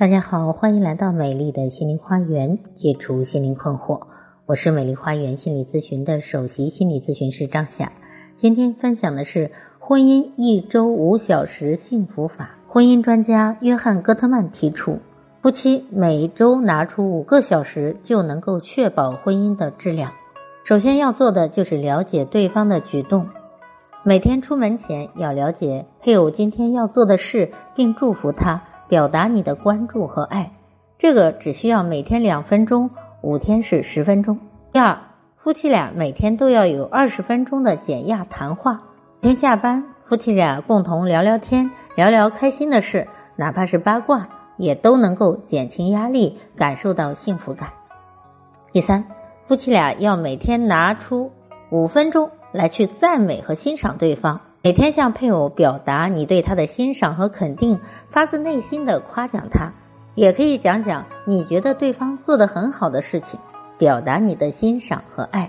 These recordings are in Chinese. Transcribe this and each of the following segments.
大家好，欢迎来到美丽的心灵花园，解除心灵困惑。我是美丽花园心理咨询的首席心理咨询师张霞。今天分享的是婚姻一周五小时幸福法。婚姻专家约翰·戈特曼提出，夫妻每周拿出五个小时就能够确保婚姻的质量。首先要做的就是了解对方的举动，每天出门前要了解配偶今天要做的事，并祝福他。表达你的关注和爱，这个只需要每天两分钟，五天是十分钟。第二，夫妻俩每天都要有二十分钟的减压谈话。每天下班，夫妻俩共同聊聊天，聊聊开心的事，哪怕是八卦，也都能够减轻压力，感受到幸福感。第三，夫妻俩要每天拿出五分钟来去赞美和欣赏对方。每天向配偶表达你对他的欣赏和肯定，发自内心的夸奖他，也可以讲讲你觉得对方做的很好的事情，表达你的欣赏和爱。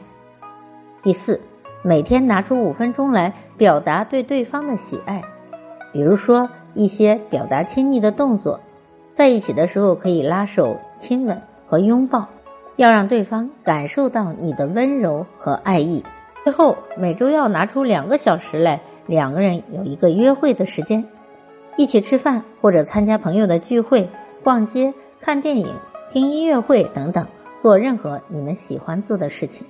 第四，每天拿出五分钟来表达对对方的喜爱，比如说一些表达亲昵的动作，在一起的时候可以拉手、亲吻和拥抱，要让对方感受到你的温柔和爱意。最后，每周要拿出两个小时来。两个人有一个约会的时间，一起吃饭或者参加朋友的聚会、逛街、看电影、听音乐会等等，做任何你们喜欢做的事情。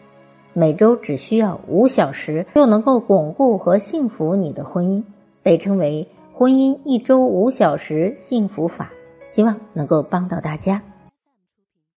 每周只需要五小时，就能够巩固和幸福你的婚姻，被称为“婚姻一周五小时幸福法”。希望能够帮到大家。